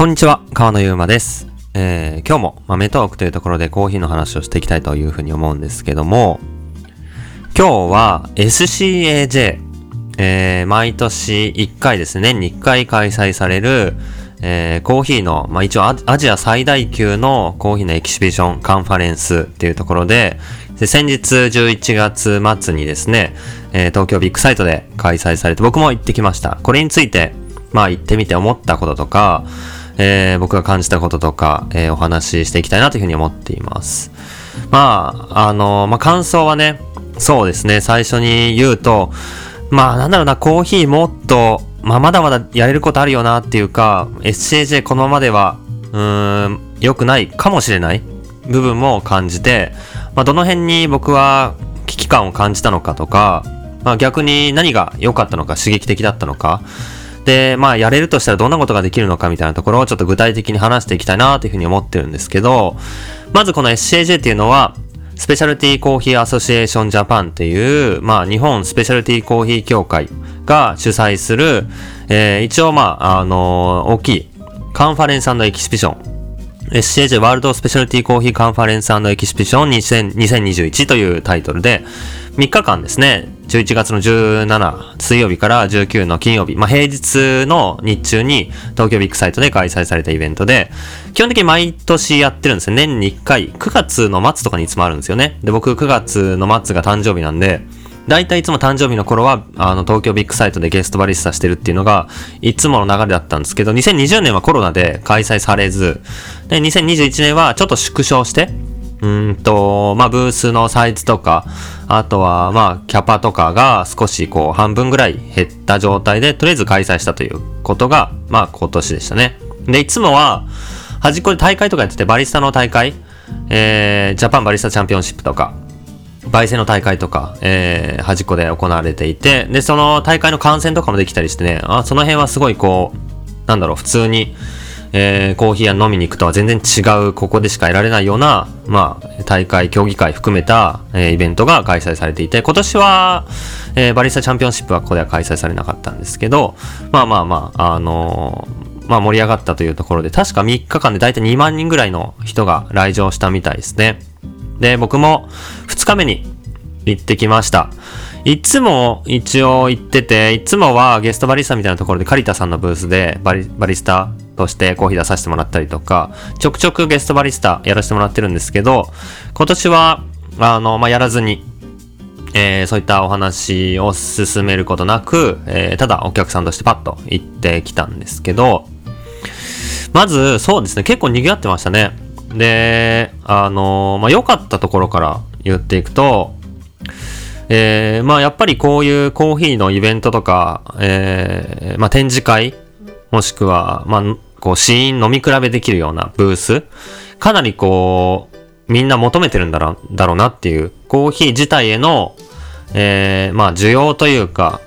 こんにちは、川野ゆうまです。えー、今日も豆トークというところでコーヒーの話をしていきたいというふうに思うんですけども、今日は SCAJ、えー、毎年1回ですね、年に1回開催される、えー、コーヒーの、まあ、一応アジア最大級のコーヒーのエキシビションカンファレンスっていうところで、で先日11月末にですね、えー、東京ビッグサイトで開催されて僕も行ってきました。これについて、まあ行ってみて思ったこととか、えー、僕が感じたこととか、えー、お話ししていきたいなというふうに思っています。まあ、あの、まあ感想はね、そうですね、最初に言うと、まあなんだろうな、コーヒーもっと、まあまだまだやれることあるよなっていうか、SCJ このままでは、うーん、良くないかもしれない部分も感じて、まあどの辺に僕は危機感を感じたのかとか、まあ逆に何が良かったのか刺激的だったのか、で、まあ、やれるとしたらどんなことができるのかみたいなところをちょっと具体的に話していきたいなというふうに思ってるんですけど、まずこの SCAJ っていうのは、スペシャルティーコーヒーアソシエーションジャパンっていう、まあ、日本スペシャルティーコーヒー協会が主催する、えー、一応まあ、あのー、大きいカンファレンスエキシビション。SCAJ ワールドスペシャルティーコーヒーカンファレンスエキシビション2021というタイトルで、3日間ですね、11月の17水曜日から19の金曜日、まあ、平日の日中に東京ビッグサイトで開催されたイベントで、基本的に毎年やってるんですよ。年に1回、9月の末とかにいつもあるんですよね。で、僕9月の末が誕生日なんで、大体いつも誕生日の頃は、あの、東京ビッグサイトでゲストバリスタしてるっていうのが、いつもの流れだったんですけど、2020年はコロナで開催されず、で、2021年はちょっと縮小して、うんと、まあ、ブースのサイズとか、あとは、まあ、キャパとかが少しこう、半分ぐらい減った状態で、とりあえず開催したということが、まあ、今年でしたね。で、いつもは、端っこで大会とかやってて、バリスタの大会、えー、ジャパンバリスタチャンピオンシップとか、焙煎の大会とか、えー、端っこで行われていて、で、その大会の観戦とかもできたりしてね、あ、その辺はすごいこう、なんだろう、普通に、えー、コーヒー屋飲みに行くとは全然違う、ここでしか得られないような、まあ、大会、競技会含めた、えー、イベントが開催されていて、今年は、えー、バリスタチャンピオンシップはここでは開催されなかったんですけど、まあまあまあ、あの、まあ盛り上がったというところで、確か3日間でだいたい2万人ぐらいの人が来場したみたいですね。で、僕も2日目に行ってきました。いつも一応行ってて、いつもはゲストバリスタみたいなところでカリタさんのブースでバリバリスタとしてコーヒー出させてもらったりとか、ちょくちょくゲストバリスタやらせてもらってるんですけど、今年は、あの、まあ、やらずに、えー、そういったお話を進めることなく、えー、ただお客さんとしてパッと行ってきたんですけど、まず、そうですね、結構賑わってましたね。で、あのまあ、良かったところから言っていくと、えー、まあ、やっぱりこういうコーヒーのイベントとか、えー、まあ、展示会、もしくは、まあ、こう、シーン飲み比べできるようなブース、かなりこう、みんな求めてるんだろだろうなっていう、コーヒー自体への、えー、まあ、需要というか、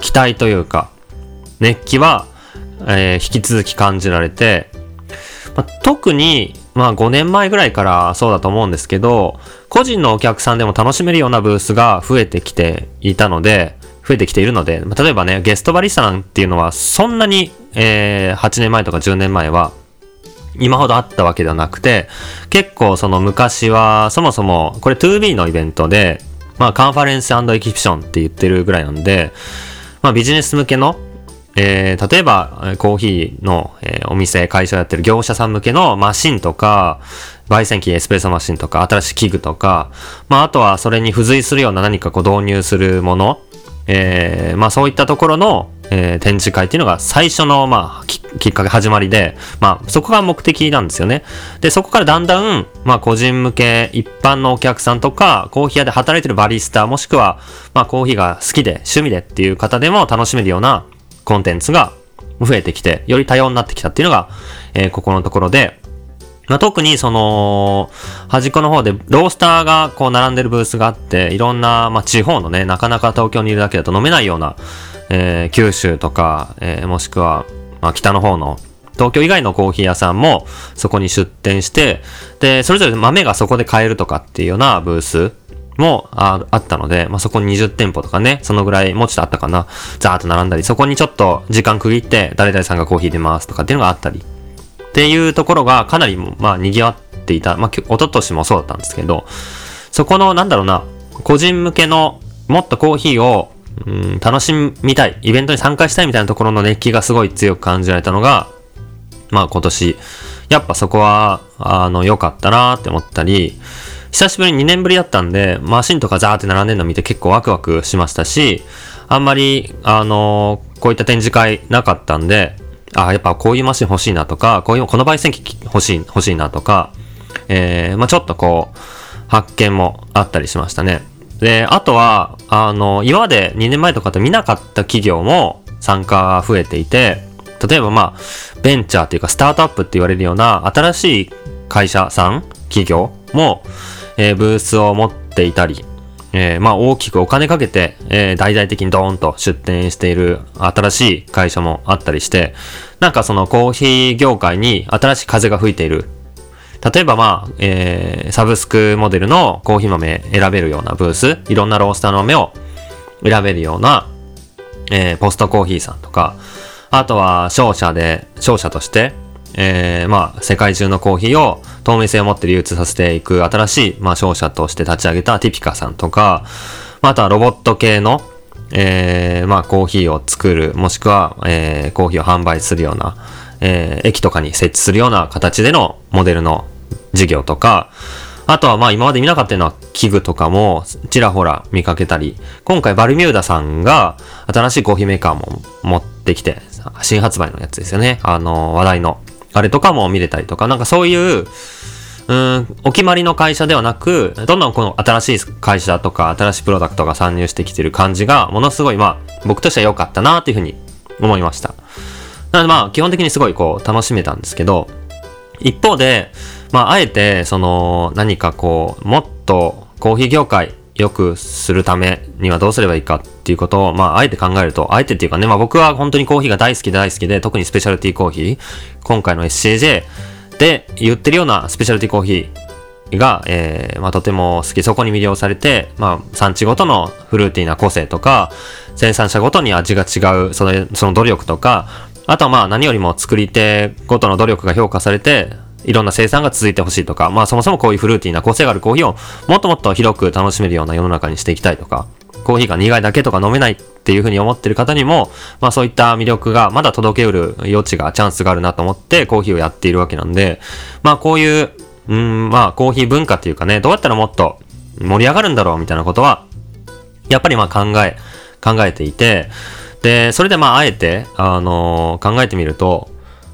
期待というか、熱気は、えー、引き続き感じられて、まあ、特に、まあ5年前ぐらいからそうだと思うんですけど、個人のお客さんでも楽しめるようなブースが増えてきていたので、増えてきているので、例えばね、ゲストバリスタなんていうのはそんなに、えー、8年前とか10年前は今ほどあったわけではなくて、結構その昔はそもそもこれ 2B のイベントで、まあカンファレンスエキシビションって言ってるぐらいなんで、まあビジネス向けのえー、例えば、コーヒーの、えー、お店、会社やってる業者さん向けのマシンとか、焙煎機、エスプレッソマシンとか、新しい器具とか、まあ、あとはそれに付随するような何かこう導入するもの、えー、まあそういったところの、えー、展示会っていうのが最初の、まあき、っかけ始まりで、まあそこが目的なんですよね。で、そこからだんだん、まあ個人向け、一般のお客さんとか、コーヒー屋で働いてるバリスタ、もしくは、まあコーヒーが好きで、趣味でっていう方でも楽しめるような、コンテンツが増えてきて、より多様になってきたっていうのが、えー、ここのところで、まあ、特にその、端っこの方でロースターがこう並んでるブースがあって、いろんな、まあ、地方のね、なかなか東京にいるだけだと飲めないような、えー、九州とか、えー、もしくは、まあ、北の方の、東京以外のコーヒー屋さんもそこに出店して、で、それぞれ豆がそこで買えるとかっていうようなブースもあったので、まあ、そこに20店舗とかね、そのぐらいもうちょっとあったかな、ザーッと並んだり、そこにちょっと時間区切って、誰々さんがコーヒー出ますとかっていうのがあったり。っていうところがかなり、まあ、賑わっていた。まあ、一昨年もそうだったんですけど、そこの、なんだろうな、個人向けの、もっとコーヒーを、うん、楽しみたい、イベントに参加したいみたいなところの熱気がすごい強く感じられたのが、まあ今年、やっぱそこは、あの、良かったなーって思ったり、久しぶりに2年ぶりだったんで、マシンとかザーって並んでるの見て結構ワクワクしましたし、あんまり、あのこういった展示会なかったんで、あ、やっぱこういうマシン欲しいなとか、こういう、この焙煎機欲しい、欲しいなとか、えー、まあちょっとこう、発見もあったりしましたね。で、あとは、あの、今まで2年前とかって見なかった企業も参加が増えていて、例えばまあ、ベンチャーっていうかスタートアップって言われるような新しい会社さん、企業も、えー、ブースを持っていたり、えー、まあ大きくお金かけて、えー、大々的にドーンと出店している新しい会社もあったりして、なんかそのコーヒー業界に新しい風が吹いている。例えばまあ、えー、サブスクモデルのコーヒー豆選べるようなブース、いろんなロースターの豆を選べるような、えー、ポストコーヒーさんとか、あとは商社で、商社として、えー、まあ、世界中のコーヒーを透明性を持って流通させていく新しい、まあ、商社として立ち上げたティピカさんとか、あとはロボット系の、えー、まあ、コーヒーを作る、もしくは、えー、コーヒーを販売するような、えー、駅とかに設置するような形でのモデルの事業とか、あとはまあ今まで見なかったような器具とかもちらほら見かけたり、今回バルミューダさんが新しいコーヒーメーカーも持ってきて、新発売のやつですよね。あの、話題の。あれとかも見れたりとか、なんかそういう、うん、お決まりの会社ではなく、どんどんこの新しい会社とか新しいプロダクトが参入してきてる感じが、ものすごいまあ、僕としては良かったなっていうふうに思いました。なのでまあ、基本的にすごいこう、楽しめたんですけど、一方で、まあ、あえて、その、何かこう、もっとコーヒー業界良くするためにはどうすればいいかっていうことを、まあ、あえて考えると、あえてっていうかね、まあ僕は本当にコーヒーが大好きで大好きで、特にスペシャルティーコーヒー、今回の SCJ で言ってるようなスペシャルティーコーヒーが、えー、まあとても好き、そこに魅了されて、まあ産地ごとのフルーティーな個性とか、生産者ごとに味が違う、その、その努力とか、あとはまあ何よりも作り手ごとの努力が評価されて、いろんな生産が続いてほしいとか、まあそもそもこういうフルーティーな個性があるコーヒーをもっともっと広く楽しめるような世の中にしていきたいとか、コーヒーが苦いだけとか飲めないっていうふうに思ってる方にも、まあそういった魅力がまだ届けうる余地が、チャンスがあるなと思ってコーヒーをやっているわけなんで、まあこういう、うん、まあコーヒー文化っていうかね、どうやったらもっと盛り上がるんだろうみたいなことは、やっぱりまあ考え、考えていて、で、それでまあ、あえて、あのー、考えてみると、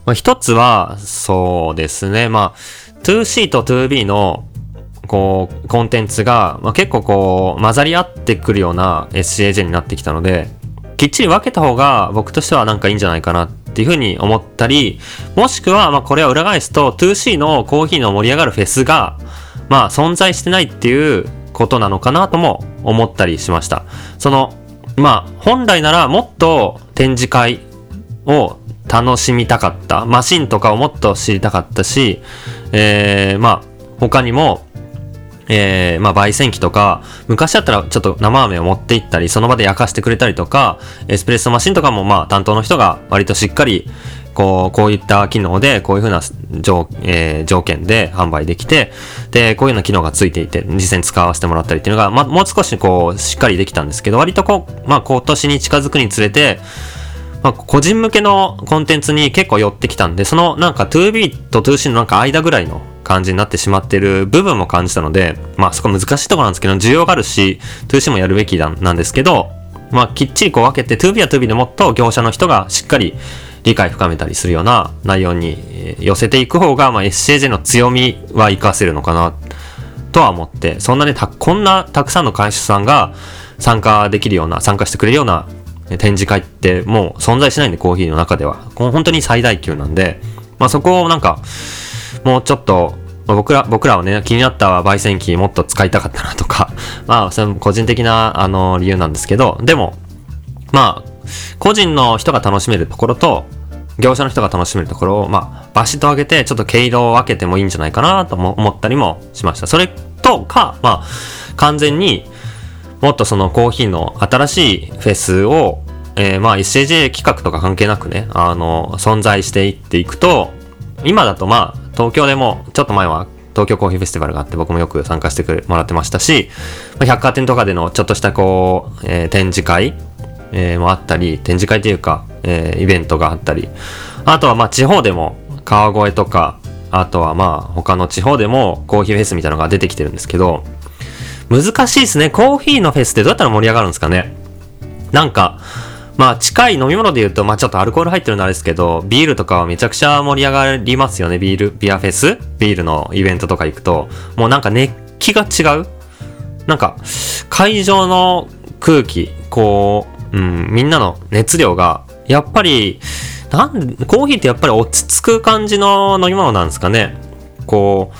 まあ、一つは、そうですね、まあ、2C と 2B の、こう、コンテンツが、まあ、結構こう、混ざり合ってくるような SCAJ になってきたので、きっちり分けた方が僕としてはなんかいいんじゃないかなっていうふうに思ったり、もしくは、まあこれを裏返すと 2C のコーヒーの盛り上がるフェスが、まあ存在してないっていうことなのかなとも思ったりしました。その、まあ、本来ならもっと展示会を楽しみたかった。マシンとかをもっと知りたかったし、えー、まあ、他にも、えー、まあ、焙煎機とか、昔だったらちょっと生飴を持って行ったり、その場で焼かしてくれたりとか、エスプレッソマシンとかもまあ、担当の人が割としっかり、こう、こういった機能で、こういうふうな条,、えー、条件で販売できて、で、こういうような機能がついていて、実際に使わせてもらったりっていうのが、まあ、もう少しこう、しっかりできたんですけど、割とこう、まあ、今年に近づくにつれて、まあ、個人向けのコンテンツに結構寄ってきたんで、そのなんか 2B と 2C のなんか間ぐらいの感じになってしまってる部分も感じたので、まあそこ難しいところなんですけど、需要があるし、2C もやるべきなんですけど、まあきっちりこう分けて 2B は 2B でもっと業者の人がしっかり理解深めたりするような内容に寄せていく方が、まあ、SCJ の強みは活かせるのかなとは思って、そんなにた、こんなたくさんの会社さんが参加できるような、参加してくれるような展示会ってもう存在しないんで、コーヒーの中では。本当に最大級なんで、まあそこをなんか、もうちょっと、僕ら、僕らはね、気になった焙煎機もっと使いたかったなとか、まあ、それ個人的な、あの、理由なんですけど、でも、まあ、個人の人が楽しめるところと、業者の人が楽しめるところを、まあ、バシッと上げて、ちょっと毛色を分けてもいいんじゃないかなと思ったりもしました。それとか、まあ、完全にもっとそのコーヒーの新しいフェスを、えー、まあ SCJ 企画とか関係なくね、あの、存在していっていくと、今だとまあ、東京でも、ちょっと前は東京コーヒーフェスティバルがあって僕もよく参加してくれもらってましたし、ま、百貨店とかでのちょっとしたこう、えー、展示会、えー、もあったり、展示会というか、えー、イベントがあったり、あとはまあ地方でも川越とか、あとはまあ他の地方でもコーヒーフェスみたいなのが出てきてるんですけど、難しいですね。コーヒーのフェスってどうやったら盛り上がるんですかね？なんか、まあ近い飲み物で言うと、まあちょっとアルコール入ってるのあれですけど、ビールとかはめちゃくちゃ盛り上がりますよね。ビール、ビアフェス？ビールのイベントとか行くと、もうなんか熱気が違う？なんか、会場の空気、こう、うん、みんなの熱量が、やっぱり、なんコーヒーってやっぱり落ち着く感じの飲み物なんですかね。こ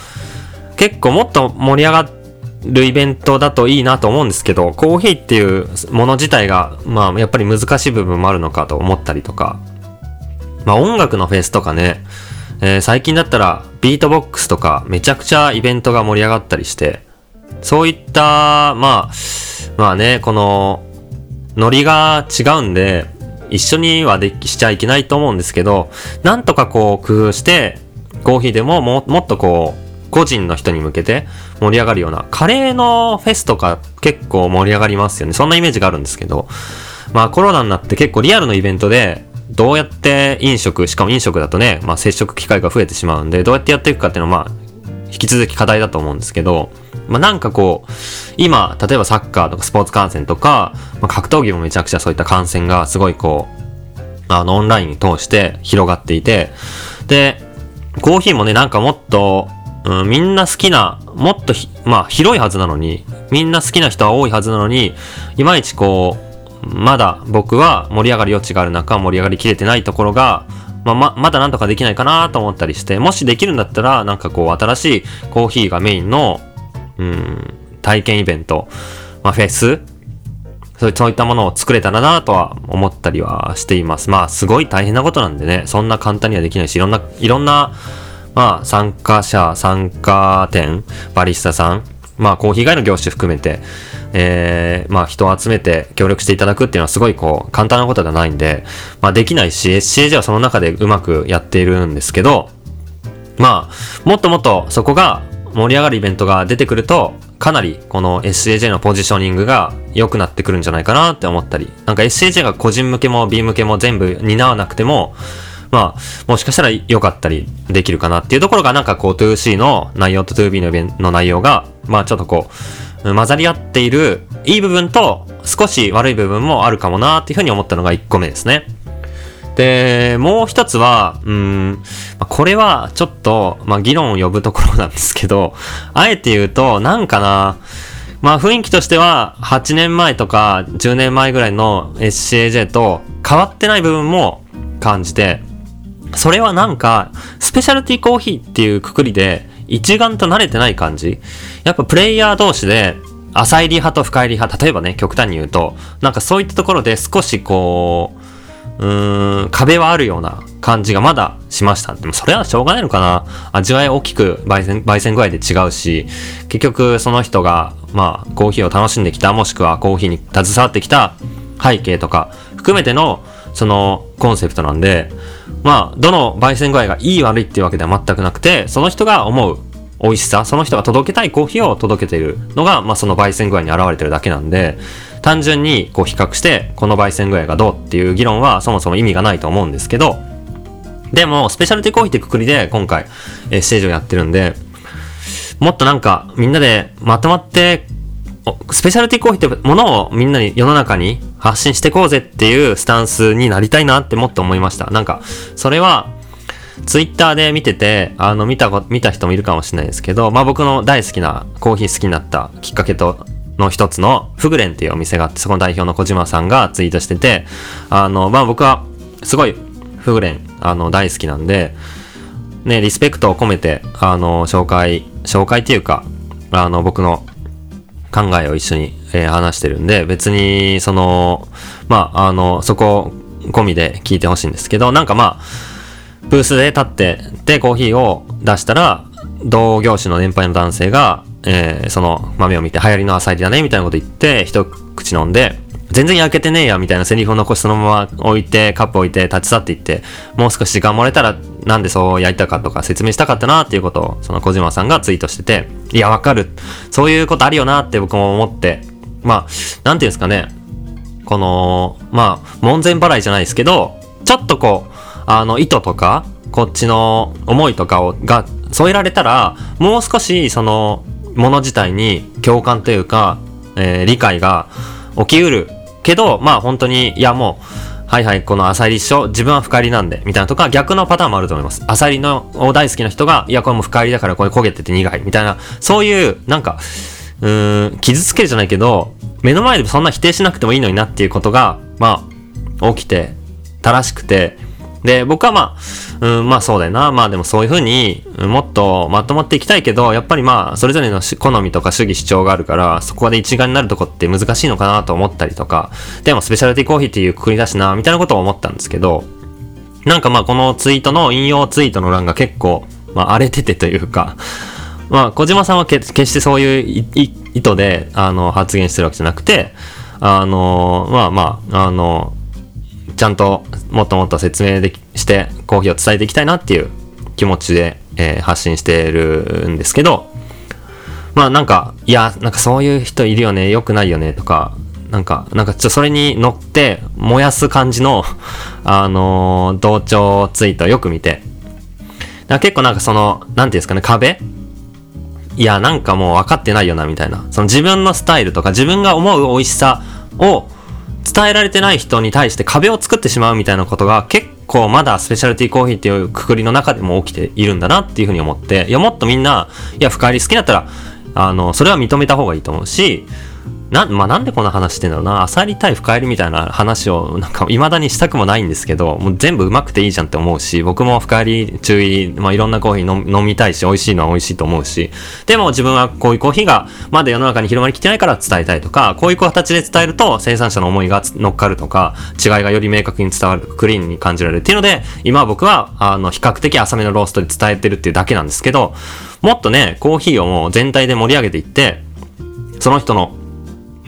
う、結構もっと盛り上がって、るイベントだといいなと思うんですけど、コーヒーっていうもの自体が、まあ、やっぱり難しい部分もあるのかと思ったりとか、まあ、音楽のフェスとかね、えー、最近だったらビートボックスとかめちゃくちゃイベントが盛り上がったりして、そういった、まあ、まあね、この、ノリが違うんで、一緒にはできしちゃいけないと思うんですけど、なんとかこう工夫して、コーヒーでもももっとこう、個人の人に向けて盛り上がるような、カレーのフェスとか結構盛り上がりますよね。そんなイメージがあるんですけど、まあコロナになって結構リアルのイベントで、どうやって飲食、しかも飲食だとね、まあ接触機会が増えてしまうんで、どうやってやっていくかっていうのはまあ、引き続き課題だと思うんですけど、まあなんかこう、今、例えばサッカーとかスポーツ観戦とか、まあ、格闘技もめちゃくちゃそういった観戦がすごいこう、あの、オンラインに通して広がっていて、で、コーヒーもね、なんかもっと、うん、みんな好きな、もっとまあ広いはずなのに、みんな好きな人は多いはずなのに、いまいちこう、まだ僕は盛り上がる余地がある中、盛り上がりきれてないところが、まあ、ま、まだなんとかできないかなと思ったりして、もしできるんだったら、なんかこう、新しいコーヒーがメインの、うん、体験イベント、まあ、フェスそういったものを作れたらなとは思ったりはしています。まあ、すごい大変なことなんでね、そんな簡単にはできないし、いろんな、いろんな、まあ、参加者、参加店、バリスタさん、まあ、コーヒー以外の業種含めて、えー、まあ、人を集めて協力していただくっていうのはすごいこう、簡単なことではないんで、まあ、できないし、SCAJ はその中でうまくやっているんですけど、まあ、もっともっとそこが盛り上がるイベントが出てくると、かなりこの SAJ のポジショニングが良くなってくるんじゃないかなって思ったり、なんか SAJ が個人向けも B 向けも全部担わなくても、まあ、もしかしたら良かったりできるかなっていうところが、なんかこう 2C の内容と 2B のの内容が、まあちょっとこう、混ざり合っているいい部分と少し悪い部分もあるかもなっていうふうに思ったのが1個目ですね。で、もう一つは、うん、これはちょっと、まあ議論を呼ぶところなんですけど、あえて言うと、なんかな、まあ雰囲気としては8年前とか10年前ぐらいの SCAJ と変わってない部分も感じて、それはなんか、スペシャルティコーヒーっていうくくりで、一丸と慣れてない感じやっぱプレイヤー同士で、浅入り派と深入り派、例えばね、極端に言うと、なんかそういったところで少しこう、うーん、壁はあるような感じがまだしました。でもそれはしょうがないのかな味わい大きく焙煎、焙煎具合で違うし、結局その人が、まあ、コーヒーを楽しんできた、もしくはコーヒーに携わってきた背景とか含めての、そのコンセプトなんで、まあ、どの焙煎具合がいい悪いっていうわけでは全くなくて、その人が思う美味しさ、その人が届けたいコーヒーを届けているのが、まあその焙煎具合に現れてるだけなんで、単純にこう比較して、この焙煎具合がどうっていう議論はそもそも意味がないと思うんですけど、でも、スペシャルティコーヒーってくくりで今回、えー、ステージをやってるんで、もっとなんかみんなでまとまってスペシャルティコーヒーってものをみんなに世の中に発信していこうぜっていうスタンスになりたいなってもっと思いました。なんか、それは、ツイッターで見てて、あの、見たこ見た人もいるかもしれないですけど、まあ僕の大好きな、コーヒー好きになったきっかけと、の一つの、フグレンっていうお店があって、そこの代表の小島さんがツイートしてて、あの、まあ僕は、すごい、フグレン、あの、大好きなんで、ね、リスペクトを込めて、あの、紹介、紹介っていうか、あの、僕の考えを一緒に、えー、話してるんで、別に、その、まあ、あの、そこ込みで聞いてほしいんですけど、なんかまあ、ブースで立って、で、コーヒーを出したら、同業種の年配の男性が、えー、その豆を見て流行りの浅入りだね、みたいなこと言って、一口飲んで、全然焼けてねえや、みたいなセリフを残しそのまま置いて、カップ置いて、立ち去っていって、もう少し時間もらえたらなんでそうやりたかとか説明したかったなっていうことを、その小島さんがツイートしてて、いや、わかる。そういうことあるよなって僕も思って、まあ、なんていうんですかね。この、まあ、門前払いじゃないですけど、ちょっとこう、あの、意図とか、こっちの思いとかを、が添えられたら、もう少し、その、もの自体に共感というか、えー、理解が起きうるけど、まあ本当に、いやもう、はいはい、このアサリ一緒、自分は深入りなんで、みたいなとか、逆のパターンもあると思います。アサリの大好きな人が、いや、これも深入りだからこれ焦げてて苦い、みたいな、そういう、なんか、うーん、傷つけるじゃないけど、目の前でそんな否定しなくてもいいのになっていうことが、まあ、起きて、正しくて、で、僕はまあ、うん、まあそうだよな。まあでもそういうふうにもっとまとまっていきたいけど、やっぱりまあ、それぞれの好みとか主義主張があるから、そこで一丸になるとこって難しいのかなと思ったりとか、でもスペシャルティコーヒーっていうくくりだしな、みたいなことを思ったんですけど、なんかまあこのツイートの引用ツイートの欄が結構、まあ荒れててというか、まあ小島さんは決してそういう意図で、あの、発言してるわけじゃなくて、あの、まあまあ、あの、ちゃんともっともっと説明できしてコーヒーを伝えていきたいなっていう気持ちで、えー、発信してるんですけど、まあなんか、いや、なんかそういう人いるよね、良くないよねとか、なんか、なんかちょっとそれに乗って燃やす感じのあのー、同調ツイートをよく見て、結構なんかその、なんていうんですかね、壁？いや、なんかもう分かってないよな、みたいな。その自分のスタイルとか自分が思う美味しさを伝えられてない人に対して壁を作ってしまうみたいなことが結構まだスペシャルティコーヒーっていうくくりの中でも起きているんだなっていうふうに思って、いやもっとみんな、いや深入り好きだったら、あの、それは認めた方がいいと思うし、な、まあ、なんでこんな話してんだろうな。あさり対深入りみたいな話を、なんか、未だにしたくもないんですけど、もう全部うまくていいじゃんって思うし、僕も深入り、中入り、まあ、いろんなコーヒー飲みたいし、美味しいのは美味しいと思うし、でも自分はこういうコーヒーがまだ世の中に広まりきてないから伝えたいとか、こういう形で伝えると生産者の思いが乗っかるとか、違いがより明確に伝わる、クリーンに感じられるっていうので、今僕は、あの、比較的浅めのローストで伝えてるっていうだけなんですけど、もっとね、コーヒーをもう全体で盛り上げていって、その人の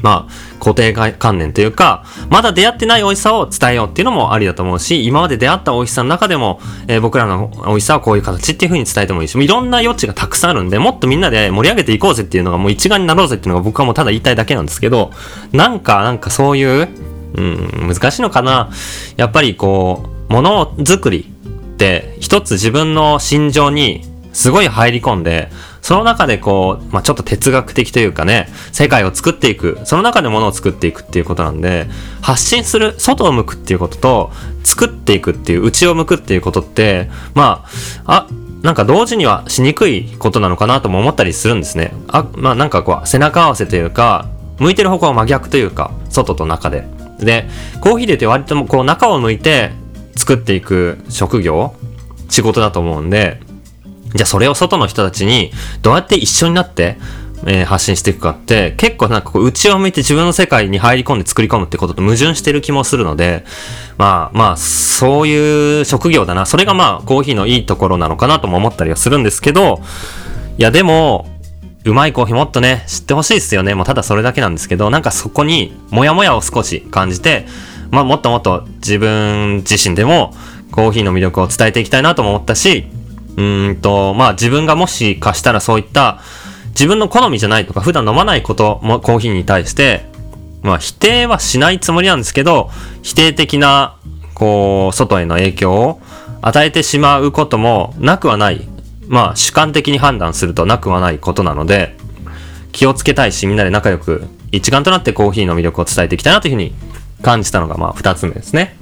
まあ、固定観念というか、まだ出会ってない美味しさを伝えようっていうのもありだと思うし、今まで出会った美味しさの中でも、えー、僕らの美味しさはこういう形っていう風に伝えてもいいし、いろんな余地がたくさんあるんで、もっとみんなで盛り上げていこうぜっていうのがもう一丸になろうぜっていうのが僕はもうただ言いたいだけなんですけど、なんか、なんかそういう、うん、難しいのかな。やっぱりこう、ものづくりって一つ自分の心情にすごい入り込んで、その中でこう、まあ、ちょっと哲学的というかね、世界を作っていく、その中で物を作っていくっていうことなんで、発信する、外を向くっていうことと、作っていくっていう、内を向くっていうことって、まあ、あ、なんか同時にはしにくいことなのかなとも思ったりするんですね。あ、まあなんかこう、背中合わせというか、向いてる方向は真逆というか、外と中で。で、コーヒーで言って割ともこう中を向いて作っていく職業、仕事だと思うんで、じゃあそれを外の人たちにどうやって一緒になって、えー、発信していくかって結構なんかこう内を向いて自分の世界に入り込んで作り込むってことと矛盾してる気もするので、まあまあそういう職業だな。それがまあコーヒーのいいところなのかなとも思ったりはするんですけど、いやでも、うまいコーヒーもっとね、知ってほしいですよね。もうただそれだけなんですけど、なんかそこにモヤモヤを少し感じて、まあもっともっと自分自身でもコーヒーの魅力を伝えていきたいなとも思ったし、うんと、まあ自分がもしかしたらそういった自分の好みじゃないとか普段飲まないこともコーヒーに対して、まあ否定はしないつもりなんですけど、否定的な、こう、外への影響を与えてしまうこともなくはない。まあ主観的に判断するとなくはないことなので、気をつけたいしみんなで仲良く一丸となってコーヒーの魅力を伝えていきたいなというふうに感じたのがまあ二つ目ですね。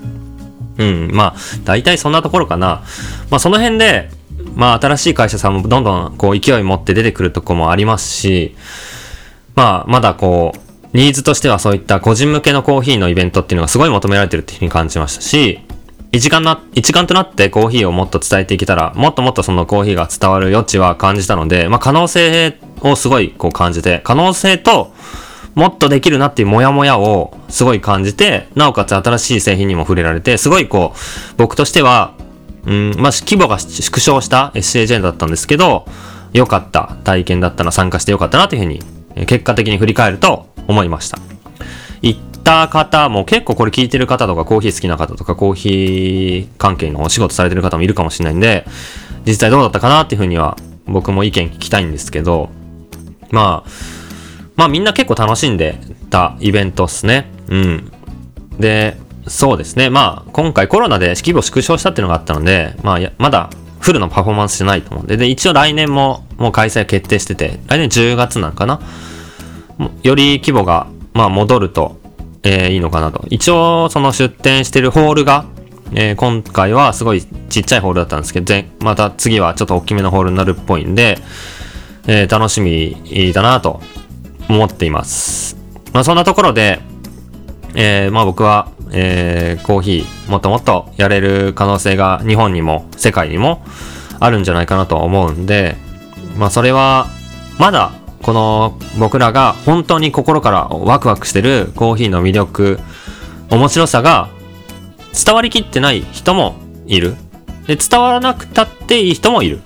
うん、まあ大体そんなところかな。まあその辺で、まあ新しい会社さんもどんどんこう勢い持って出てくるとこもありますし、まあまだこう、ニーズとしてはそういった個人向けのコーヒーのイベントっていうのがすごい求められてるっていうふうに感じましたし、一丸な、一丸となってコーヒーをもっと伝えていけたら、もっともっとそのコーヒーが伝わる余地は感じたので、まあ可能性をすごいこう感じて、可能性と、もっとできるなっていうモヤモヤをすごい感じて、なおかつ新しい製品にも触れられて、すごいこう、僕としては、うん、まあ、規模が縮小した SAJ だったんですけど、良かった体験だったな、参加して良かったなというふうに、結果的に振り返ると思いました。一った方も結構これ聞いてる方とかコーヒー好きな方とかコーヒー関係のお仕事されてる方もいるかもしれないんで、実際どうだったかなっていうふうには僕も意見聞きたいんですけど、まあ、まあみんな結構楽しんでたイベントっすね。うん。で、そうですね。まあ今回コロナで規模縮小したっていうのがあったので、まあまだフルのパフォーマンスじゃないと思うんで、で、一応来年ももう開催決定してて、来年10月なのかな？より規模が、まあ戻ると、えー、いいのかなと。一応その出店してるホールが、えー、今回はすごいちっちゃいホールだったんですけど、また次はちょっと大きめのホールになるっぽいんで、えー、楽しみだなと思っています。まあそんなところで、えー、まあ僕は、えー、コーヒーもっともっとやれる可能性が日本にも世界にもあるんじゃないかなと思うんで、まあそれはまだこの僕らが本当に心からワクワクしてるコーヒーの魅力、面白さが伝わりきってない人もいる。で、伝わらなくたっていい人もいる。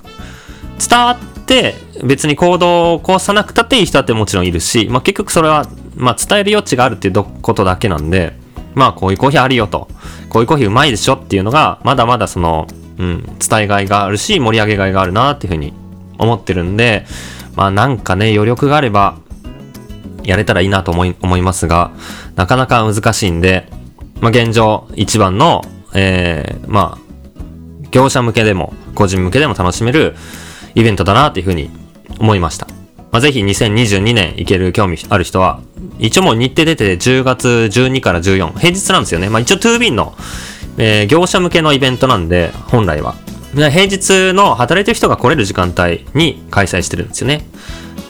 伝わって別に行動を起こさなくたっていい人だってもちろんいるし、まあ結局それは、まあ伝える余地があるっていうことだけなんで、まあこういうコーヒーあるよと、こういうコーヒーうまいでしょっていうのが、まだまだその、うん、伝えがいがあるし、盛り上げがいがあるなっていうふうに思ってるんで、まあなんかね、余力があれば、やれたらいいなと思い、思いますが、なかなか難しいんで、まあ現状一番の、えー、まあ、業者向けでも、個人向けでも楽しめるイベントだなっていうふうに思いました。まあ、ぜひ2022年行ける興味ある人は、一応もう日程出て10月12から14、平日なんですよね。まあ一応 2B の、えー、業者向けのイベントなんで、本来は。平日の働いてる人が来れる時間帯に開催してるんですよね。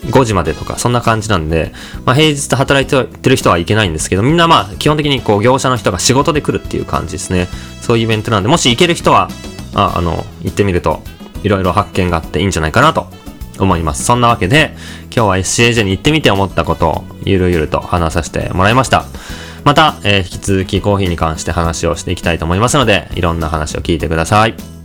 5時までとか、そんな感じなんで、まあ、平日で働いてる人はいけないんですけど、みんなまあ、基本的にこう、業者の人が仕事で来るっていう感じですね。そういうイベントなんで、もし行ける人は、あ、あの、行ってみると、いろいろ発見があっていいんじゃないかなと思います。そんなわけで、今日は SCAJ に行ってみて思ったことを、ゆるゆると話させてもらいました。また、えー、引き続きコーヒーに関して話をしていきたいと思いますので、いろんな話を聞いてください。